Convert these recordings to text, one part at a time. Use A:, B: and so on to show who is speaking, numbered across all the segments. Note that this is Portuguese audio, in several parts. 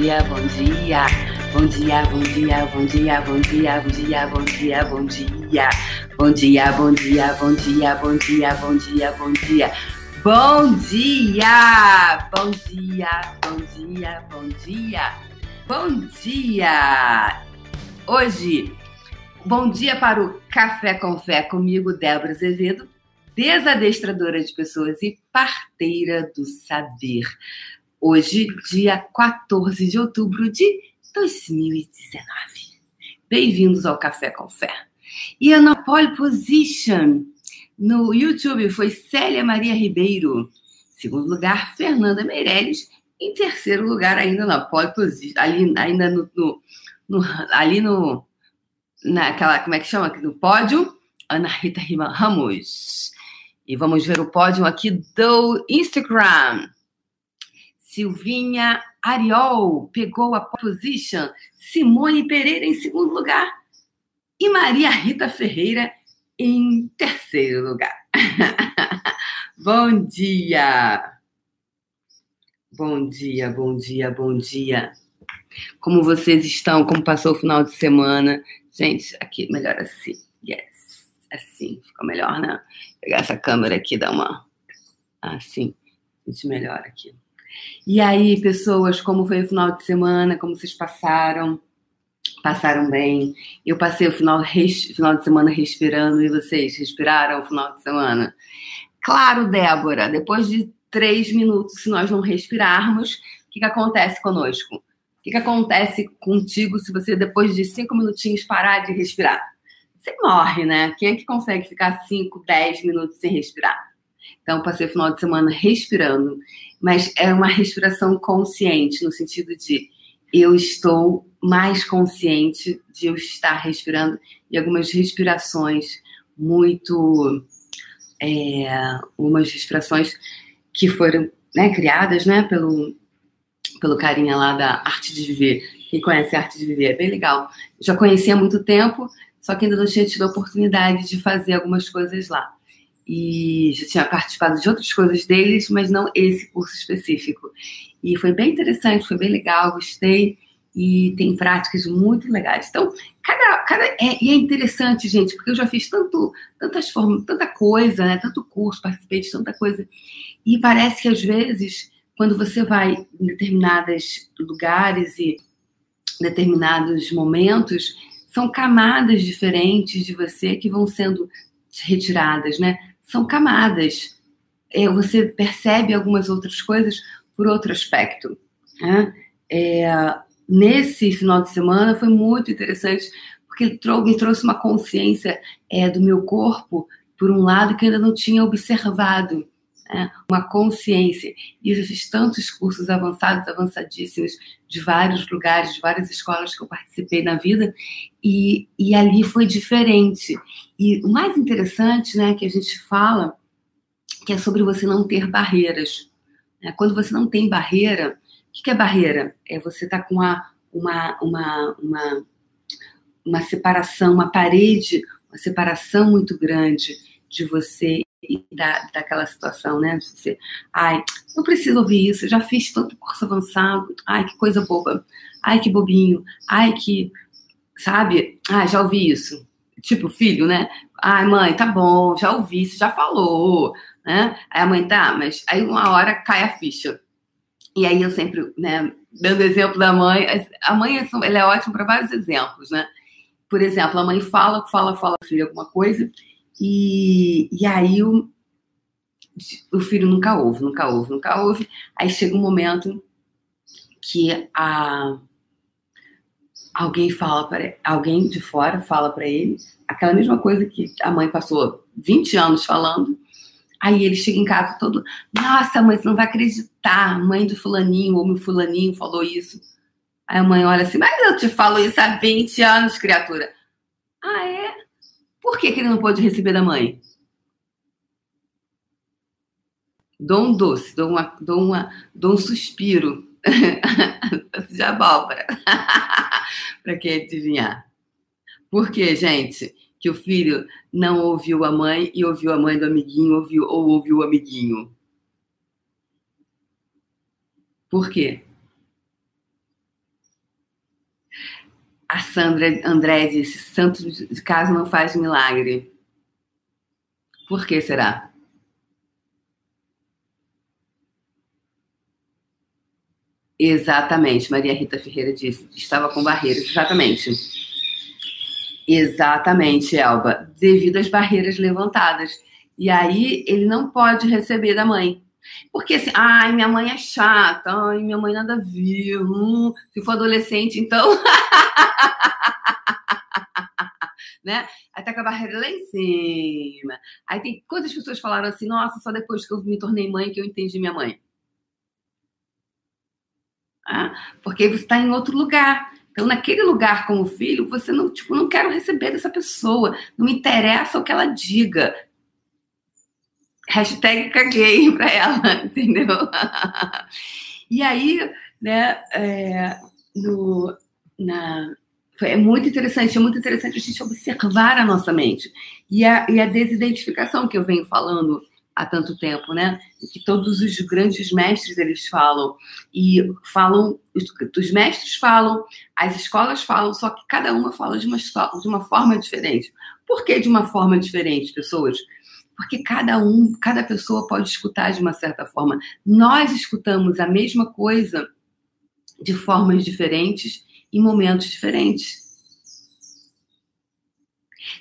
A: dia, bom dia. Bom dia, bom dia, bom dia, bom dia, bom dia, bom dia, bom dia. Bom dia, bom dia, bom dia, bom dia, bom dia, bom dia. Bom dia! Bom dia, bom dia, bom dia. Bom dia! Hoje, bom dia para o Café com Fé comigo, Débora Azevedo, desadestradora de pessoas e parteira do saber. Hoje, dia 14 de outubro de 2019. Bem-vindos ao Café com Fé. E a pole position no YouTube foi Célia Maria Ribeiro. Segundo lugar, Fernanda Meirelles. Em terceiro lugar, ainda na pole position, ali, ainda no, no, no ali no, naquela, como é que chama? No pódio, Ana Rita Ramos. E vamos ver o pódio aqui do Instagram. Silvinha Ariol pegou a position. Simone Pereira em segundo lugar. E Maria Rita Ferreira em terceiro lugar. bom dia! Bom dia, bom dia, bom dia. Como vocês estão? Como passou o final de semana? Gente, aqui, melhor assim. Yes. Assim, fica melhor, né? Pegar essa câmera aqui, dar uma. Assim. A gente melhora aqui. E aí, pessoas, como foi o final de semana? Como vocês passaram? Passaram bem? Eu passei o final, res, final de semana respirando e vocês respiraram o final de semana? Claro, Débora, depois de três minutos, se nós não respirarmos, o que, que acontece conosco? O que, que acontece contigo se você, depois de cinco minutinhos, parar de respirar? Você morre, né? Quem é que consegue ficar cinco, dez minutos sem respirar? Então, passei o final de semana respirando, mas é uma respiração consciente, no sentido de eu estou mais consciente de eu estar respirando e algumas respirações muito. É, umas respirações que foram né, criadas né, pelo, pelo carinha lá da Arte de Viver. Quem conhece a Arte de Viver é bem legal. Já conheci há muito tempo, só que ainda não tinha tido a oportunidade de fazer algumas coisas lá e já tinha participado de outras coisas deles, mas não esse curso específico. E foi bem interessante, foi bem legal, gostei e tem práticas muito legais. Então, cada, cada é, e é interessante, gente, porque eu já fiz tanto, tantas formas, tanta coisa, né, tanto curso, participei de tanta coisa, e parece que às vezes quando você vai em determinados lugares e determinados momentos, são camadas diferentes de você que vão sendo retiradas, né? São camadas. É, você percebe algumas outras coisas por outro aspecto. Né? É, nesse final de semana foi muito interessante, porque ele me trouxe uma consciência é, do meu corpo, por um lado, que eu ainda não tinha observado. Né? Uma consciência. E fiz tantos cursos avançados, avançadíssimos, de vários lugares, de várias escolas que eu participei na vida, e, e ali foi diferente. E o mais interessante, né, que a gente fala, que é sobre você não ter barreiras. Né? Quando você não tem barreira, o que é barreira? É você estar tá com uma, uma, uma, uma, uma separação, uma parede, uma separação muito grande de você e da, daquela situação, né? Você, ai, não preciso ouvir isso, já fiz tanto curso avançado, ai, que coisa boba, ai, que bobinho, ai, que, sabe? Ah, já ouvi isso. Tipo, filho, né? Ai, mãe, tá bom, já ouvi, você já falou, né? Aí a mãe, tá, mas aí uma hora cai a ficha. E aí eu sempre, né, dando exemplo da mãe, a mãe ela é ótima para vários exemplos, né? Por exemplo, a mãe fala, fala, fala, filho, alguma coisa, e, e aí o, o filho nunca ouve, nunca ouve, nunca ouve. Aí chega um momento que a, alguém fala para alguém de fora fala para ele aquela mesma coisa que a mãe passou 20 anos falando. Aí ele chega em casa todo, nossa, mãe, você não vai acreditar, mãe do fulaninho ou meu fulaninho falou isso. Aí a mãe olha assim, mas eu te falo isso há 20 anos, criatura. Ah, é? Por que, que ele não pode receber da mãe? Dou um doce, dou, uma, dou, uma, dou um suspiro. de abóbora. para quem adivinhar. Por quê, gente? Que o filho não ouviu a mãe e ouviu a mãe do amiguinho ouviu, ou ouviu o amiguinho. Por quê? A Sandra André disse: santo de casa não faz milagre. Por que será? Exatamente, Maria Rita Ferreira disse. Estava com barreiras, exatamente. Exatamente, Elba. Devido às barreiras levantadas. E aí ele não pode receber da mãe. Porque assim, ai, minha mãe é chata, ai, minha mãe nada viu. Hum, se for adolescente, então. né? Aí tá com a barreira lá em cima. Aí tem quantas pessoas falaram assim, nossa, só depois que eu me tornei mãe que eu entendi minha mãe. Ah, porque você está em outro lugar. Então, naquele lugar como filho, você não, tipo, não quero receber dessa pessoa. Não me interessa o que ela diga. Hashtag caguei pra ela, entendeu? e aí, né, é, no, na, é muito interessante, é muito interessante a gente observar a nossa mente. E a, e a desidentificação que eu venho falando há tanto tempo, né? Que todos os grandes mestres eles falam e falam, os mestres falam, as escolas falam, só que cada uma fala de uma de uma forma diferente. Por que de uma forma diferente, pessoas? Porque cada um, cada pessoa pode escutar de uma certa forma. Nós escutamos a mesma coisa de formas diferentes em momentos diferentes.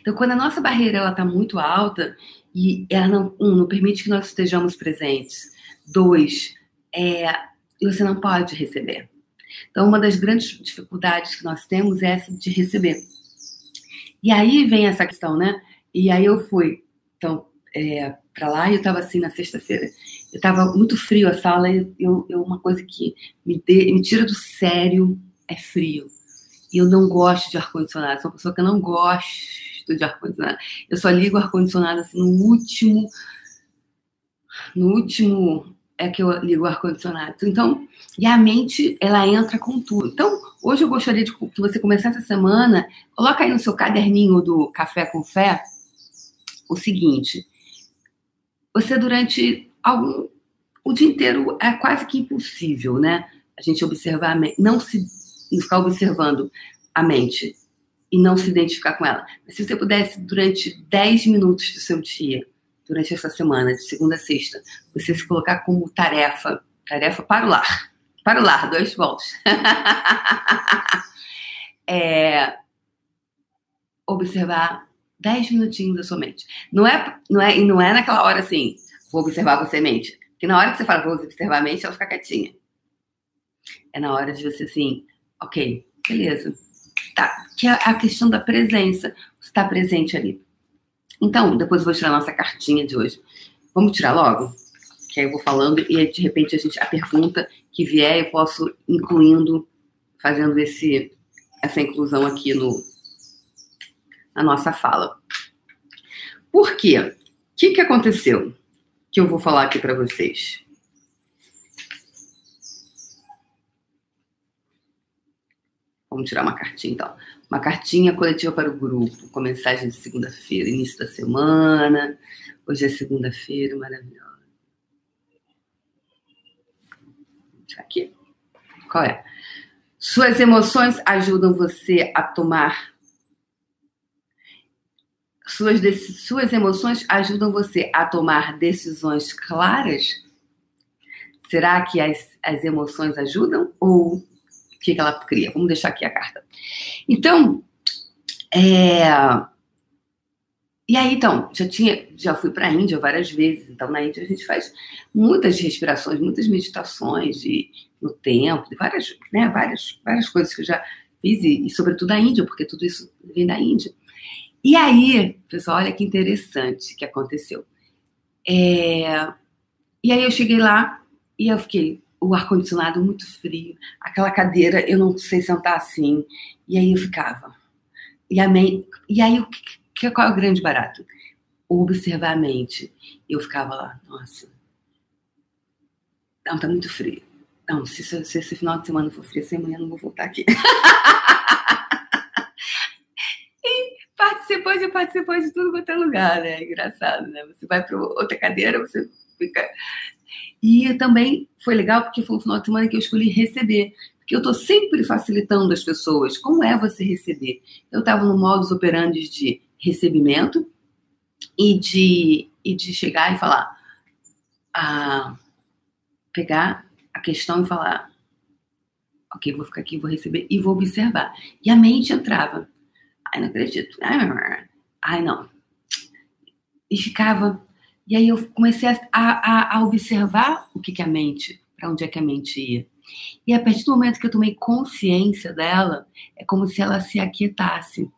A: Então, quando a nossa barreira está muito alta e ela não, um, não permite que nós estejamos presentes, dois, é, você não pode receber. Então, uma das grandes dificuldades que nós temos é essa de receber. E aí vem essa questão, né? E aí eu fui, então, é, para lá e eu estava assim na sexta-feira. Eu estava muito frio a sala e eu, eu, uma coisa que me, de, me tira do sério é frio. E eu não gosto de ar-condicionado. Sou uma pessoa que eu não gosto de ar-condicionado. Eu só ligo o ar-condicionado assim no último. No último é que eu ligo o ar-condicionado. Então, e a mente, ela entra com tudo. Então, hoje eu gostaria de que você começasse a semana, coloca aí no seu caderninho do Café com Fé o seguinte: você durante algum o dia inteiro é quase que impossível, né? A gente observar, não se ficar observando a mente e não se identificar com ela. Mas se você pudesse, durante 10 minutos do seu dia, durante essa semana, de segunda a sexta, você se colocar como tarefa, tarefa para o lar. Para o lar, dois voltas. é, observar 10 minutinhos da sua mente. Não é, não é, e não é naquela hora assim, vou observar você mente. Porque na hora que você fala, vou observar a mente, ela fica quietinha. É na hora de você assim, Ok, beleza. Tá, que é a questão da presença. Você está presente ali. Então, depois eu vou tirar a nossa cartinha de hoje. Vamos tirar logo? Que aí eu vou falando e de repente a gente a pergunta que vier eu posso incluindo, fazendo esse essa inclusão aqui no na nossa fala. Por quê? O que, que aconteceu? Que eu vou falar aqui para vocês. Vamos tirar uma cartinha, então. Uma cartinha coletiva para o grupo, com mensagem de segunda-feira, início da semana. Hoje é segunda-feira, maravilhosa. Aqui. Qual é? Suas emoções ajudam você a tomar. Suas, suas emoções ajudam você a tomar decisões claras? Será que as, as emoções ajudam ou o que, ela cria. Vamos deixar aqui a carta. Então, é... E aí, então, já tinha, já fui para a Índia várias vezes. Então, na Índia a gente faz muitas respirações, muitas meditações de, no tempo, de várias, né, várias, várias coisas que eu já fiz e, e, sobretudo a Índia, porque tudo isso vem da Índia. E aí, pessoal, olha que interessante que aconteceu. É... E aí eu cheguei lá e eu fiquei, o ar-condicionado muito frio, aquela cadeira, eu não sei sentar assim. E aí eu ficava. E, e aí, o que, qual é o grande barato? Observar a mente. Eu ficava lá, nossa. Não, tá muito frio. Não, se, se, se esse final de semana for frio, amanhã eu não vou voltar aqui. e participou de participou de tudo quanto é lugar, né? Engraçado, né? Você vai para outra cadeira, você fica e também foi legal porque foi um final de semana que eu escolhi receber. Porque eu estou sempre facilitando as pessoas. Como é você receber? Eu estava no modus operandi de recebimento e de, e de chegar e falar, a, pegar a questão e falar, ok, vou ficar aqui, vou receber e vou observar. E a mente entrava. Ai, não acredito. Ai, não. E ficava. E aí eu comecei a, a, a observar o que, que a mente, para onde é que a mente ia. E a partir do momento que eu tomei consciência dela, é como se ela se aquietasse.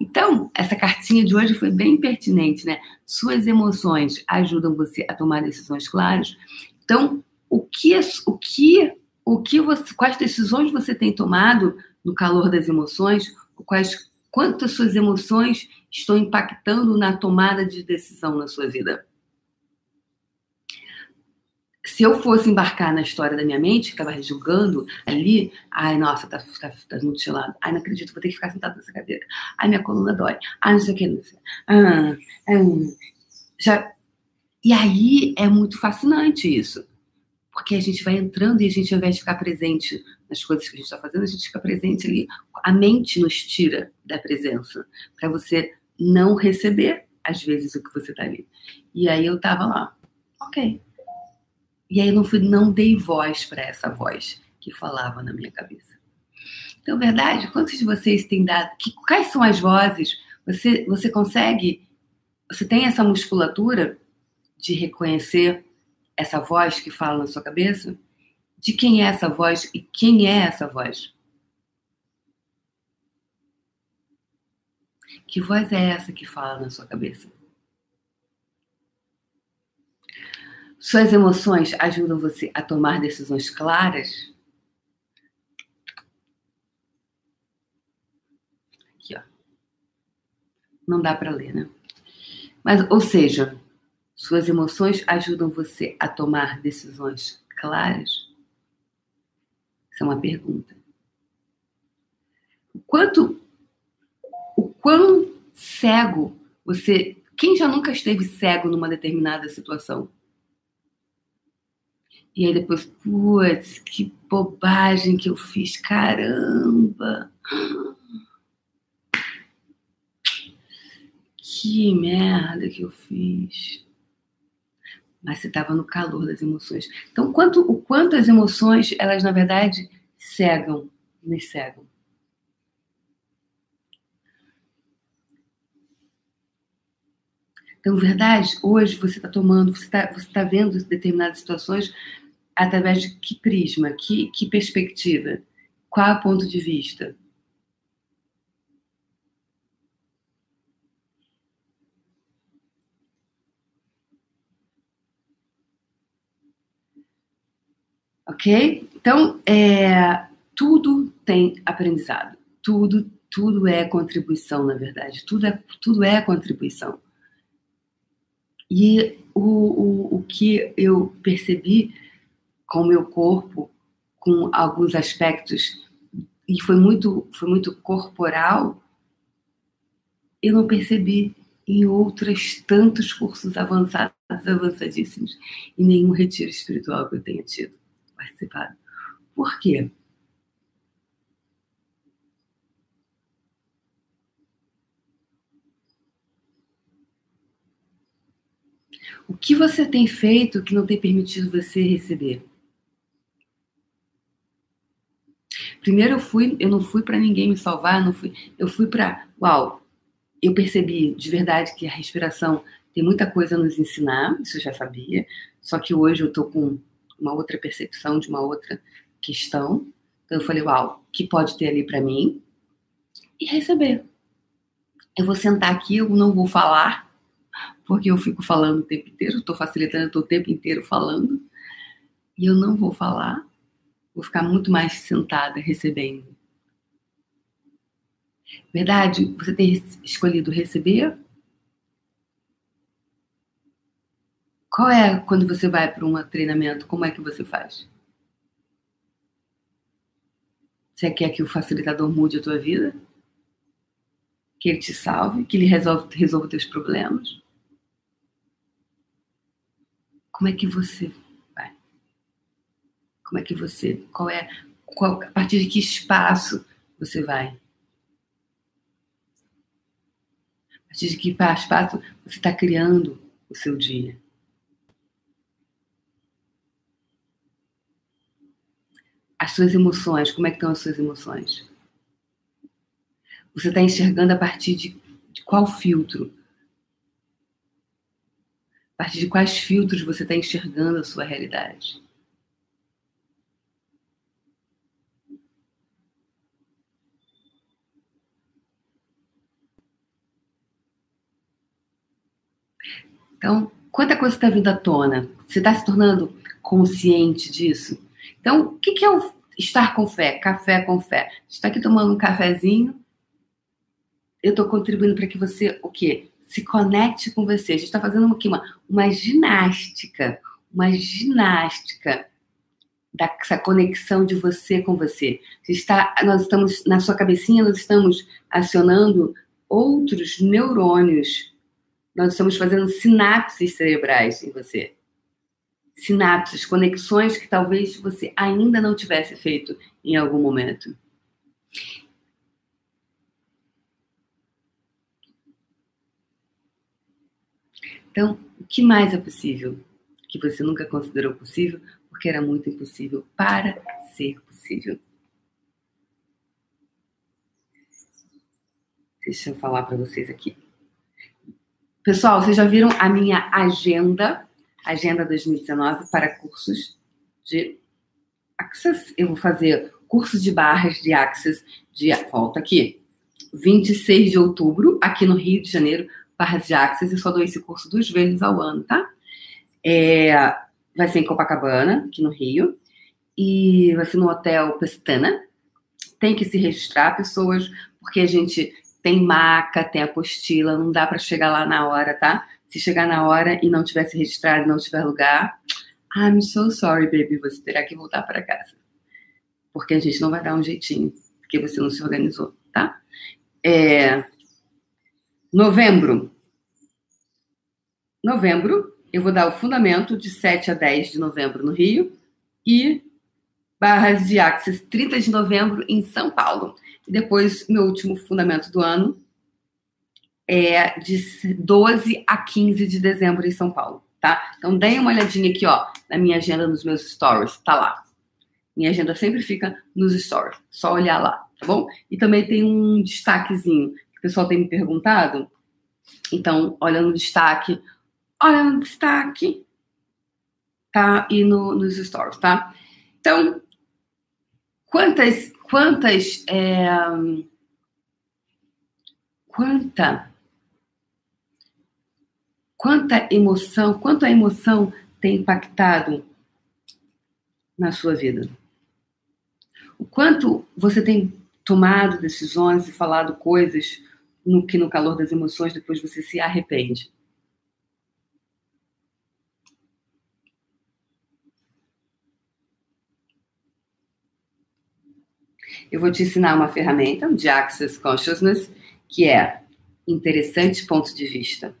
A: Então, essa cartinha de hoje foi bem pertinente, né? Suas emoções ajudam você a tomar decisões claras. Então, o que, o que, o que você, quais decisões você tem tomado no calor das emoções? Quais, quantas suas emoções estão impactando na tomada de decisão na sua vida? se eu fosse embarcar na história da minha mente, ficava julgando ali, ai, nossa, tá, tá, tá. Ai, não acredito, vou ter que ficar sentado nessa cadeira. Ai, minha coluna dói. Ai, não sei o que, não sei. Ah, ah, já... E aí é muito fascinante isso. Porque a gente vai entrando e a gente, ao invés de ficar presente nas coisas que a gente está fazendo, a gente fica presente ali. A mente nos tira da presença. Para você não receber, às vezes, o que você está ali. E aí eu tava lá. Ok, e aí não, fui, não dei voz para essa voz que falava na minha cabeça. Então, verdade, quantos de vocês têm dado? Que, quais são as vozes? Você, você consegue? Você tem essa musculatura de reconhecer essa voz que fala na sua cabeça? De quem é essa voz e quem é essa voz? Que voz é essa que fala na sua cabeça? Suas emoções ajudam você a tomar decisões claras? Aqui, ó. Não dá para ler, né? Mas, ou seja, suas emoções ajudam você a tomar decisões claras? Essa é uma pergunta. O quanto, o quão cego você, quem já nunca esteve cego numa determinada situação? E aí depois, putz, que bobagem que eu fiz, caramba! Que merda que eu fiz. Mas você estava no calor das emoções. Então, quanto, o quanto as emoções, elas na verdade cegam, nos cegam. Então, verdade, hoje você está tomando, você está você tá vendo determinadas situações através de que prisma, que, que perspectiva, qual é o ponto de vista. Ok? Então, é, tudo tem aprendizado. Tudo, tudo é contribuição, na verdade. Tudo é, tudo é contribuição. E o, o, o que eu percebi com o meu corpo, com alguns aspectos, e foi muito, foi muito corporal, eu não percebi em outros tantos cursos avançados, avançadíssimos, e nenhum retiro espiritual que eu tenha tido, participado. Por quê? O que você tem feito que não tem permitido você receber? Primeiro eu fui, eu não fui para ninguém me salvar, não fui, eu fui para, uau, eu percebi de verdade que a respiração tem muita coisa a nos ensinar, isso eu já sabia, só que hoje eu estou com uma outra percepção de uma outra questão. Então eu falei, uau, o que pode ter ali para mim? E receber. Eu vou sentar aqui, eu não vou falar, porque eu fico falando o tempo inteiro, estou facilitando, estou o tempo inteiro falando, e eu não vou falar, Vou ficar muito mais sentada recebendo. Verdade? Você tem escolhido receber? Qual é quando você vai para um treinamento? Como é que você faz? Você quer que o facilitador mude a tua vida? Que ele te salve? Que ele resolva, resolva teus problemas? Como é que você Como é que você, qual é, qual, a partir de que espaço você vai? A partir de que espaço você está criando o seu dia? As suas emoções, como é que estão as suas emoções? Você está enxergando a partir de, de qual filtro? A partir de quais filtros você está enxergando a sua realidade? Então, quanta coisa está vindo à tona? Você está se tornando consciente disso? Então, o que é o estar com fé? Café com fé. Você está aqui tomando um cafezinho. Eu estou contribuindo para que você, o quê? Se conecte com você. A gente está fazendo aqui uma, uma ginástica. Uma ginástica dessa conexão de você com você. Está, nós estamos, na sua cabecinha, nós estamos acionando outros neurônios. Nós estamos fazendo sinapses cerebrais em você sinapses, conexões que talvez você ainda não tivesse feito em algum momento. Então, o que mais é possível que você nunca considerou possível porque era muito impossível para ser possível? Deixa eu falar para vocês aqui. Pessoal, vocês já viram a minha agenda Agenda 2019 para cursos de Access. Eu vou fazer cursos de barras de Access de volta aqui. 26 de outubro, aqui no Rio de Janeiro, barras de Access. Eu só dou esse curso duas vezes ao ano, tá? É, vai ser em Copacabana, aqui no Rio. E vai ser no Hotel Pestana. Tem que se registrar pessoas, porque a gente tem maca, tem apostila, não dá para chegar lá na hora, tá? Se chegar na hora e não tivesse registrado, não tiver lugar, I'm so sorry, baby, você terá que voltar para casa. Porque a gente não vai dar um jeitinho, porque você não se organizou, tá? É... Novembro. Novembro, eu vou dar o fundamento de 7 a 10 de novembro no Rio e barras de Axis 30 de novembro em São Paulo. E depois, meu último fundamento do ano, é, de 12 a 15 de dezembro em São Paulo, tá? Então, deem uma olhadinha aqui, ó, na minha agenda, nos meus stories, tá lá. Minha agenda sempre fica nos stories, só olhar lá, tá bom? E também tem um destaquezinho que o pessoal tem me perguntado. Então, olha no destaque, olha no destaque, tá? E no, nos stories, tá? Então, quantas, quantas, é, quanta Quanta emoção, quanto a emoção tem impactado na sua vida? O quanto você tem tomado decisões e falado coisas no que no calor das emoções depois você se arrepende? Eu vou te ensinar uma ferramenta de Access Consciousness que é interessante ponto de vista.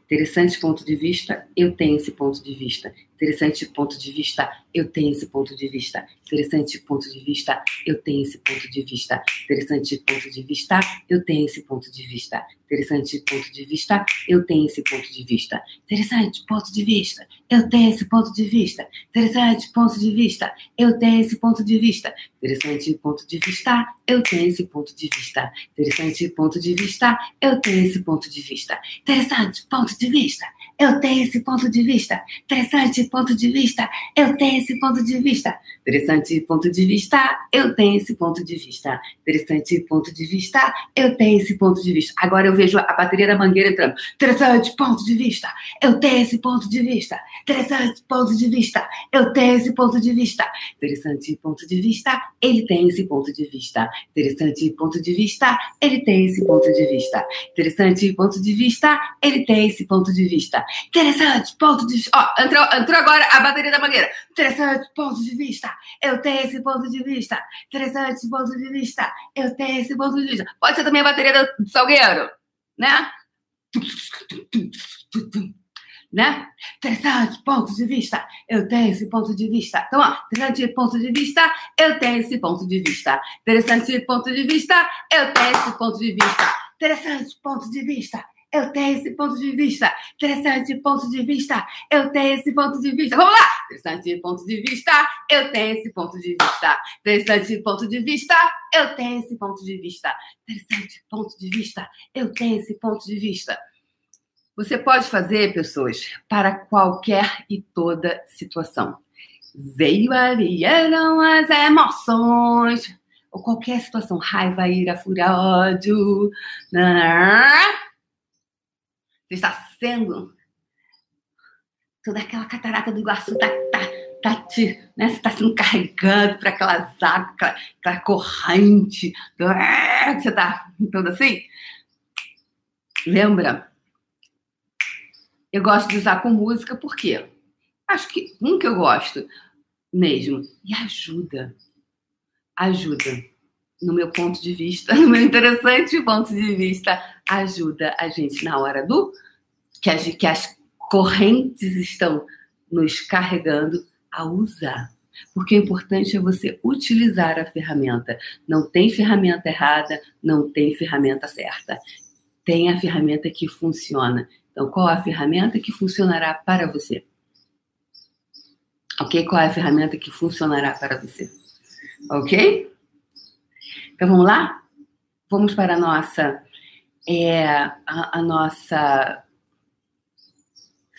A: Interessante ponto de vista, eu tenho esse ponto de vista. Interessante ponto de vista, eu tenho esse ponto de vista. Interessante ponto de vista, eu tenho esse ponto de vista. Interessante ponto de vista, eu tenho esse ponto de vista. Interessante ponto de vista, eu tenho esse ponto de vista. Interessante ponto de vista, eu tenho esse ponto de vista. Interessante ponto de vista, eu tenho esse ponto de vista. Interessante ponto de vista, eu tenho esse ponto de vista. Interessante ponto de vista, eu tenho esse ponto de vista. Interessante ponto vista, eu tenho esse ponto de vista. Interessante ponto de vista, eu tenho esse ponto de vista. Interessante ponto de vista, eu tenho esse ponto de vista. Interessante ponto de vista, eu tenho esse ponto de vista. Agora eu vejo a bateria da mangueira entrando. Interessante ponto de vista, eu tenho esse ponto de vista. Interessante ponto de vista, eu tenho esse ponto de vista. Interessante ponto de vista, ele tem esse ponto de vista. Interessante ponto de vista, ele tem esse ponto de vista. Interessante ponto de vista, ele tem esse ponto de vista. Interessante, ponto de vista. Ó, entrou, entrou agora a bateria da mangueira. Interessante, ponto de vista. Eu tenho esse ponto de vista. Interessante, ponto de vista. Eu tenho esse ponto de vista. Pode ser também a bateria do Salgueiro, né? né? Interessante ponto de vista, eu tenho esse ponto de vista. Então, ó, interessante ponto de vista, eu tenho esse ponto de vista. Interessante ponto de vista, eu tenho esse ponto de vista. Interessante ponto de vista, eu tenho esse ponto de vista. Interessante ponto de vista. Eu tenho esse ponto de vista. Vamos lá! Interessante ponto de vista. Eu tenho esse ponto de vista. Interessante ponto de vista. Eu tenho esse ponto de vista. Interessante ponto de vista. Eu tenho esse ponto de vista. Você pode fazer, pessoas, para qualquer e toda situação. Veio, vieram as emoções. Ou qualquer situação, raiva, ira, fúria, ódio. Você está sendo toda aquela catarata do Iguaçu tá, tá, tá te, né? Você está sendo carregado para aquelas águas, aquela, aquela corrente, do, você está todo assim. Lembra? Eu gosto de usar com música porque acho que um que eu gosto mesmo e ajuda, ajuda no meu ponto de vista, no meu interessante ponto de vista, ajuda a gente na hora do que as, que as correntes estão nos carregando a usar. Porque o importante é você utilizar a ferramenta. Não tem ferramenta errada, não tem ferramenta certa. Tem a ferramenta que funciona. Então, qual a ferramenta que funcionará para você? Ok? Qual é a ferramenta que funcionará para você? Ok? Então vamos lá? Vamos para a nossa, é, a, a nossa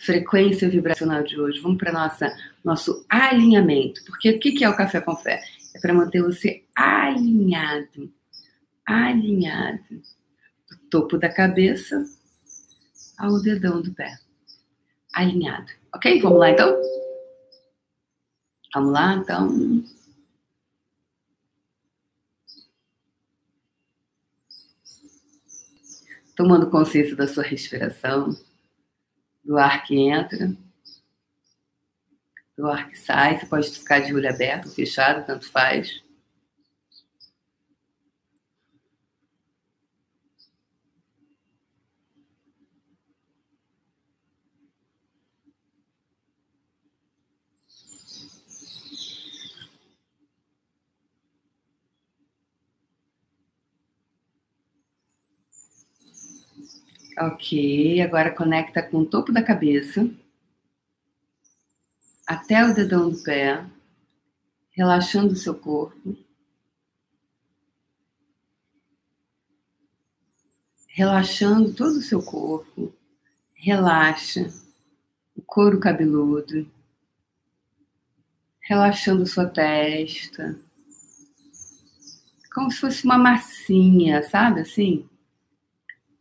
A: frequência vibracional de hoje. Vamos para nossa nosso alinhamento. Porque o que é o café com fé? É para manter você alinhado, alinhado, do topo da cabeça ao dedão do pé, alinhado. Ok? Vamos lá então. Vamos lá então. Tomando consciência da sua respiração, do ar que entra, do ar que sai. Você pode ficar de olho aberto, fechado, tanto faz. Ok, agora conecta com o topo da cabeça até o dedão do pé, relaxando o seu corpo. Relaxando todo o seu corpo. Relaxa o couro cabeludo. Relaxando sua testa. Como se fosse uma massinha, sabe assim?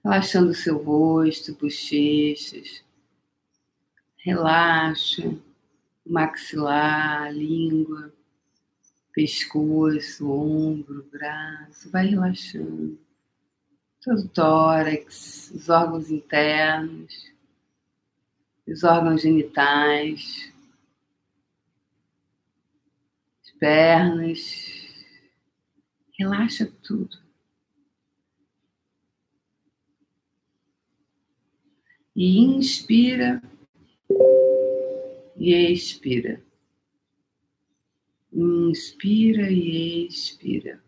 A: Relaxando o seu rosto, bochechas. Relaxa o maxilar, língua, pescoço, ombro, braço. Vai relaxando. Todo o tórax, os órgãos internos, os órgãos genitais, as pernas. Relaxa tudo. E inspira e expira. Inspira e expira.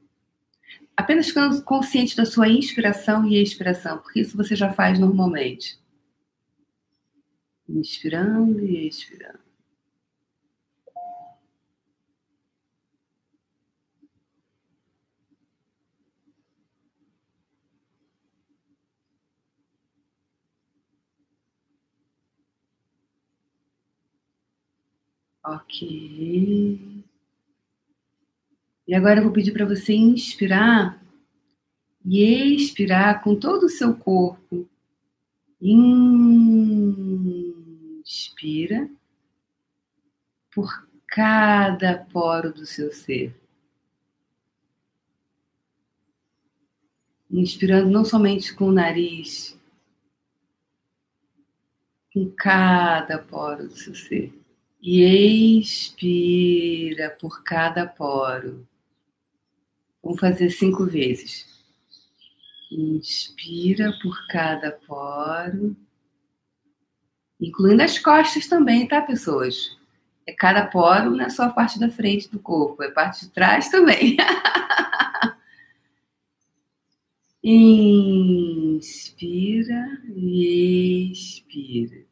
A: Apenas ficando consciente da sua inspiração e expiração, porque isso você já faz normalmente. Inspirando e expirando. Ok. E agora eu vou pedir para você inspirar e expirar com todo o seu corpo. Inspira por cada poro do seu ser. Inspirando não somente com o nariz, com cada poro do seu ser e expira por cada poro. Vamos fazer cinco vezes. Inspira por cada poro Incluindo as costas também, tá, pessoas? É cada poro, não é só a parte da frente do corpo, é a parte de trás também. Inspira e expira.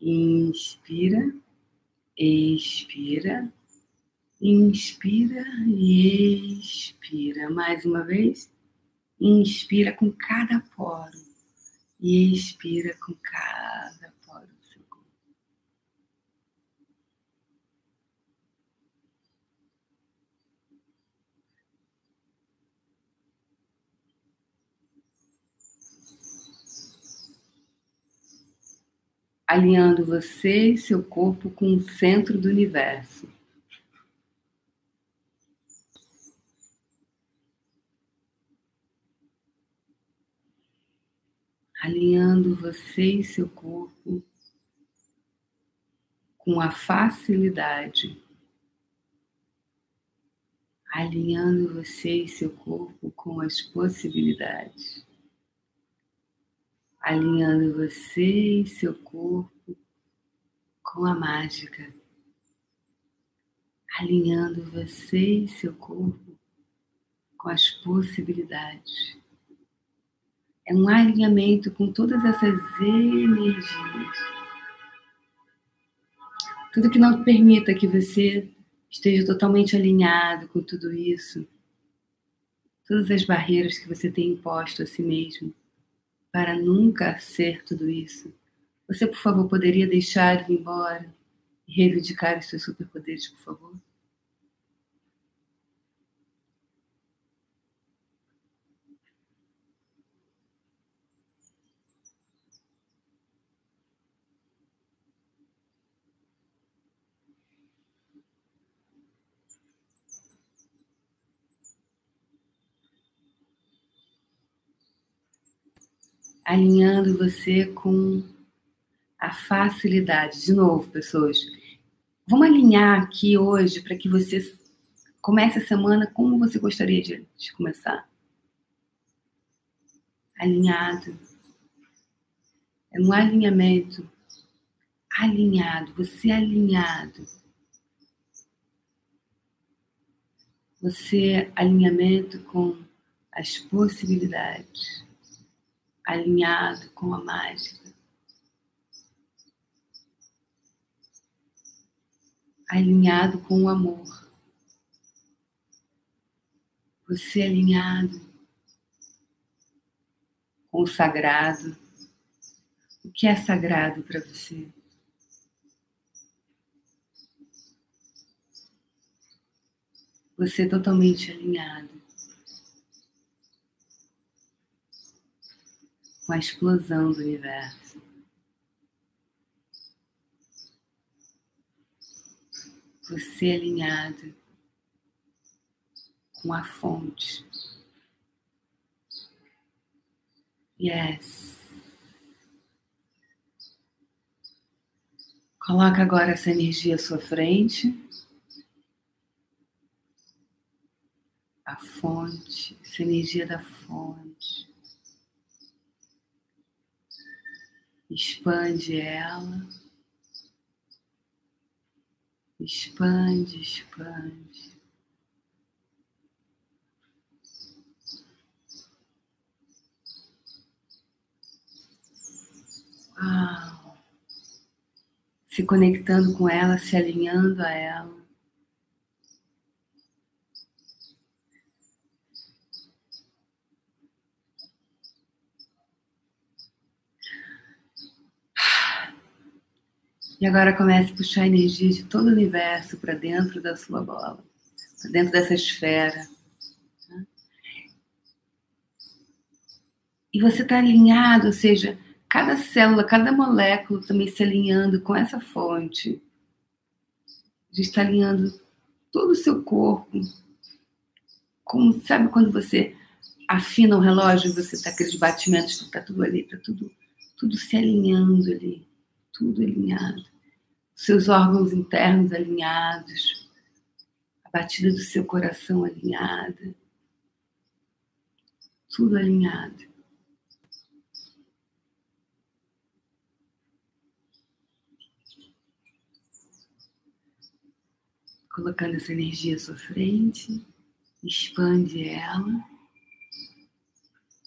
A: Inspira, expira. Inspira e expira. Mais uma vez. Inspira com cada poro e expira com cada poro do seu corpo. Alinhando você e seu corpo com o centro do universo. alinhando você e seu corpo com a facilidade, alinhando você e seu corpo com as possibilidades, alinhando você e seu corpo com a mágica, alinhando você e seu corpo com as possibilidades. É um alinhamento com todas essas energias. Tudo que não permita que você esteja totalmente alinhado com tudo isso, todas as barreiras que você tem imposto a si mesmo para nunca ser tudo isso. Você, por favor, poderia deixar ir embora e reivindicar os seus superpoderes, por favor? Alinhando você com a facilidade. De novo, pessoas, vamos alinhar aqui hoje para que você comece a semana como você gostaria de, de começar. Alinhado. É um alinhamento. Alinhado, você alinhado. Você alinhamento com as possibilidades alinhado com a mágica, alinhado com o amor. Você alinhado com o sagrado. O que é sagrado para você? Você totalmente alinhado. Com a explosão do universo. Você alinhado com a fonte. Yes. Coloca agora essa energia à sua frente. A fonte, essa energia da fonte. Expande ela, expande, expande. Uau! Se conectando com ela, se alinhando a ela. E agora comece a puxar a energia de todo o universo para dentro da sua bola, para dentro dessa esfera. Né? E você está alinhado, ou seja, cada célula, cada molécula também se alinhando com essa fonte. A gente está alinhando todo o seu corpo. Como sabe quando você afina o relógio, você está aqueles batimentos, está tudo ali, está tudo, tudo se alinhando ali tudo alinhado, seus órgãos internos alinhados, a batida do seu coração alinhada, tudo alinhado. Colocando essa energia à sua frente, expande ela.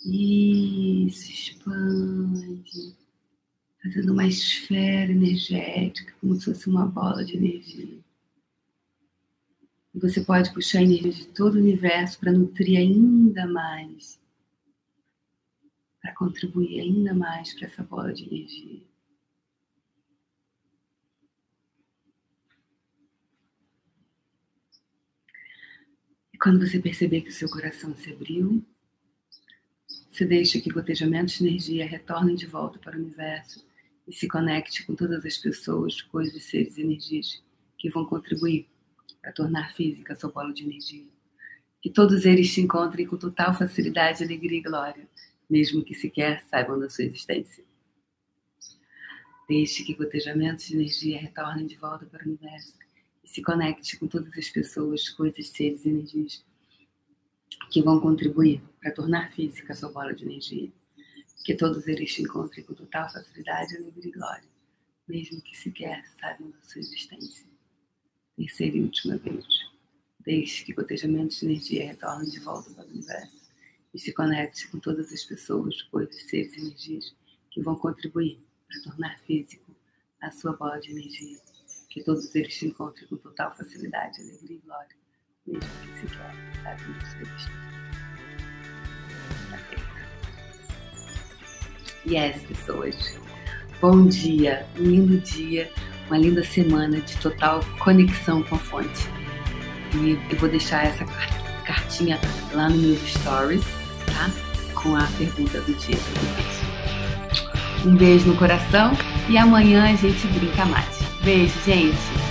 A: Isso, expande fazendo uma esfera energética, como se fosse uma bola de energia. E você pode puxar a energia de todo o universo para nutrir ainda mais, para contribuir ainda mais para essa bola de energia. E quando você perceber que o seu coração se abriu, você deixa que gotejamentos de energia retornem de volta para o universo e se conecte com todas as pessoas, coisas, seres e energias que vão contribuir para tornar física sua bola de energia. Que todos eles te encontrem com total facilidade, alegria e glória, mesmo que sequer saibam da sua existência. Deixe que gotejamentos de energia retornem de volta para o universo e se conecte com todas as pessoas, coisas, seres e energias que vão contribuir para tornar física sua bola de energia. Que todos eles te encontrem com total facilidade, alegria e glória, mesmo que sequer saibam da sua existência terceira e última vez. Deixe que gotejamentos de energia retornem de volta para o universo e se conecte com todas as pessoas, coisas, seres e energias que vão contribuir para tornar físico a sua bola de energia. Que todos eles se encontrem com total facilidade, alegria e glória, mesmo que sequer saibam da sua existência. Tá feito. Yes, pessoas. Bom dia, um lindo dia uma linda semana de total conexão com a fonte. E eu vou deixar essa cartinha lá nos meus stories, tá? Com a pergunta do dia para vocês. Um beijo no coração e amanhã a gente brinca mais. Beijo, gente!